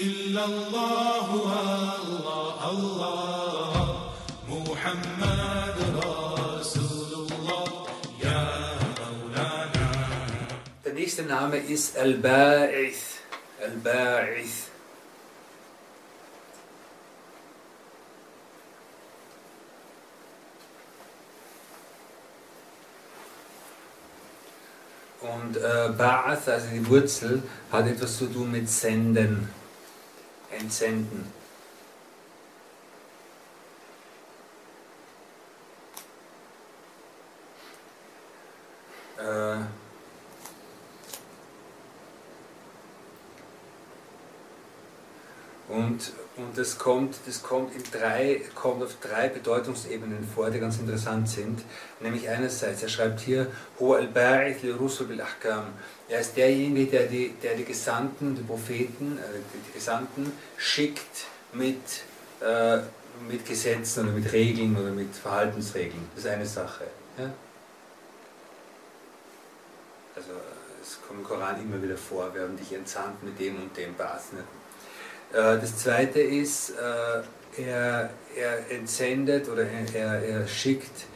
إلا الله الله الله. محمد رسول الله يا مولانا. Der nächste Name ist Al-Ba'ith. Und äh, Ba'ath, also die Wurzel, hat etwas zu tun mit Senden, Entsenden. Äh, Und, und das, kommt, das kommt, in drei, kommt auf drei Bedeutungsebenen vor, die ganz interessant sind. Nämlich einerseits, er schreibt hier. Er ist derjenige, der die, der die Gesandten, die Propheten, äh, die, Gesandten schickt mit, äh, mit Gesetzen oder mit Regeln oder mit Verhaltensregeln. Das ist eine Sache. Ja? Also es kommt im Koran immer wieder vor, wir haben dich entsandt mit dem und dem Bas. Äh, das zweite ist, äh, er, er entsendet oder er, er schickt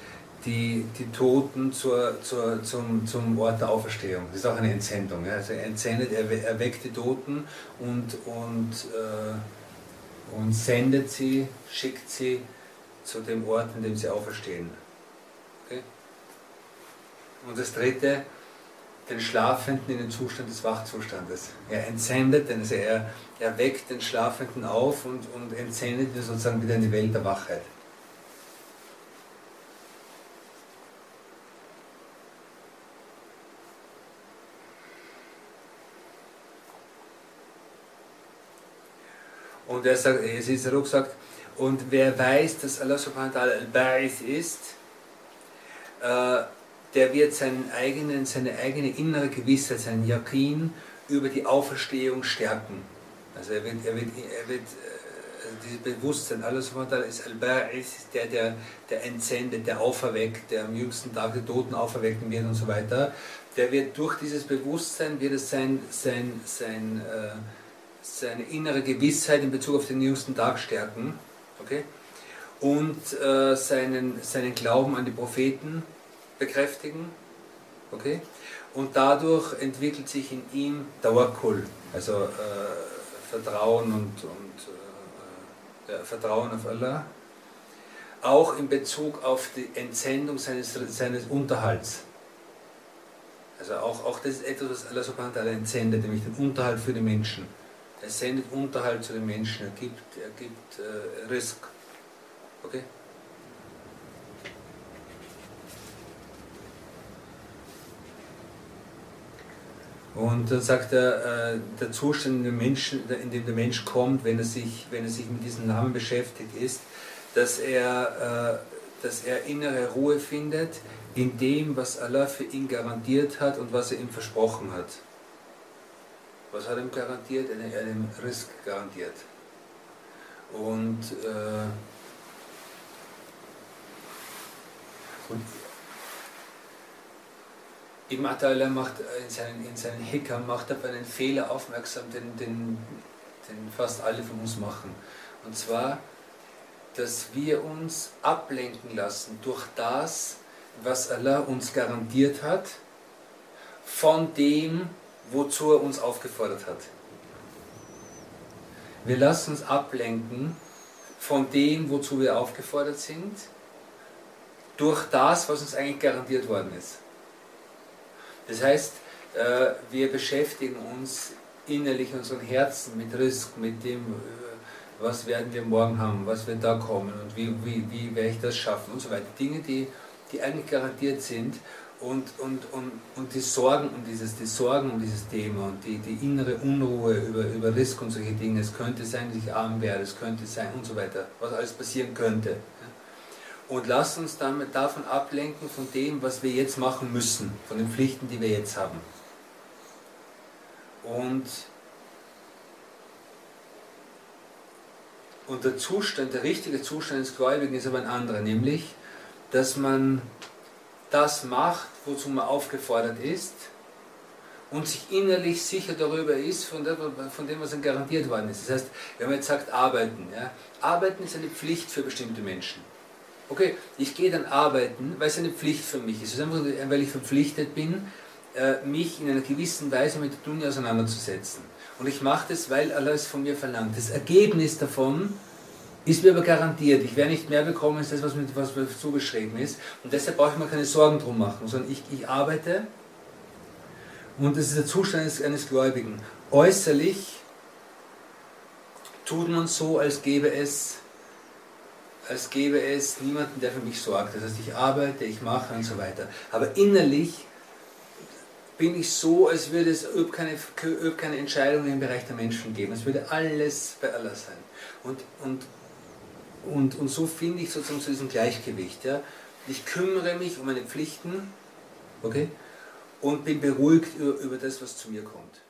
die, die Toten zur, zur, zum, zum Ort der Auferstehung. Das ist auch eine Entsendung. Also er entsendet, er, er weckt die Toten und, und, äh, und sendet sie, schickt sie zu dem Ort, in dem sie auferstehen. Okay? Und das dritte, den Schlafenden in den Zustand des Wachzustandes. Er entsendet, also er, er weckt den Schlafenden auf und, und entsendet ihn sozusagen wieder in die Welt der Wachheit. Und er sagt, es ist auch gesagt, und wer weiß, dass Allah subhanahu wa ta'ala al-Ba'ith ist, äh, der wird seinen eigenen, seine eigene innere Gewissheit, seinen Yakin über die Auferstehung stärken. Also er wird, er wird, er wird also dieses Bewusstsein, alles ist Al-Ba'is, der, der, der entsendet, der auferweckt, der am jüngsten Tag die Toten auferwecken wird und so weiter. Der wird durch dieses Bewusstsein, wird es sein, sein, sein, äh, seine innere Gewissheit in Bezug auf den jüngsten Tag stärken. Okay? Und äh, seinen, seinen Glauben an die Propheten bekräftigen. Okay? Und dadurch entwickelt sich in ihm Tawakkul, also äh, Vertrauen und, und äh, Vertrauen auf Allah. Auch in Bezug auf die Entsendung seines, seines Unterhalts. Also auch, auch das ist etwas, was Allah subhanahu wa ta'ala entsendet, nämlich den Unterhalt für die Menschen. Er sendet Unterhalt zu den Menschen, er gibt, er gibt äh, Risk. Okay? Und dann sagt er, äh, der Zustand, in dem, Menschen, in dem der Mensch kommt, wenn er sich, wenn er sich mit diesem Namen beschäftigt, ist, dass er, äh, dass er innere Ruhe findet in dem, was Allah für ihn garantiert hat und was er ihm versprochen hat. Was hat er ihm garantiert? Er hat ihm Risk garantiert. Und, äh, und Ibn Atala macht in seinen, in seinen Hikam macht auf einen Fehler aufmerksam, den, den, den fast alle von uns machen. Und zwar, dass wir uns ablenken lassen durch das, was Allah uns garantiert hat, von dem, wozu er uns aufgefordert hat. Wir lassen uns ablenken von dem, wozu wir aufgefordert sind, durch das, was uns eigentlich garantiert worden ist. Das heißt, äh, wir beschäftigen uns innerlich in unseren Herzen mit Risk, mit dem, äh, was werden wir morgen haben, was wird da kommen und wie, wie, wie werde ich das schaffen und so weiter. Dinge, die, die eigentlich garantiert sind und, und, und, und die Sorgen um dieses, die Sorgen um dieses Thema und die, die innere Unruhe über, über Risk und solche Dinge, es könnte sein, dass ich arm werde, es könnte sein und so weiter, was alles passieren könnte und lass uns damit davon ablenken von dem, was wir jetzt machen müssen, von den Pflichten, die wir jetzt haben. Und, und der Zustand, der richtige Zustand des Gläubigen ist aber ein anderer, nämlich, dass man das macht, wozu man aufgefordert ist und sich innerlich sicher darüber ist, von dem, was ihm garantiert worden ist. Das heißt, wenn man jetzt sagt, arbeiten. Ja, arbeiten ist eine Pflicht für bestimmte Menschen. Okay, ich gehe dann arbeiten, weil es eine Pflicht für mich ist. Es ist einfach, weil ich verpflichtet bin, äh, mich in einer gewissen Weise mit der Dunja auseinanderzusetzen. Und ich mache das, weil Allah es von mir verlangt. Das Ergebnis davon ist mir aber garantiert. Ich werde nicht mehr bekommen als das, was mir, was mir zugeschrieben ist. Und deshalb brauche ich mir keine Sorgen drum machen, sondern ich, ich arbeite und das ist der Zustand eines, eines Gläubigen. Äußerlich tut man so, als gäbe es als gäbe es niemanden, der für mich sorgt. Das heißt, ich arbeite, ich mache und so weiter. Aber innerlich bin ich so, als würde es keine, keine Entscheidungen im Bereich der Menschen geben. Es würde alles bei Allah sein. Und, und, und, und so finde ich sozusagen zu diesem Gleichgewicht. Ja. Ich kümmere mich um meine Pflichten, okay? und bin beruhigt über, über das, was zu mir kommt.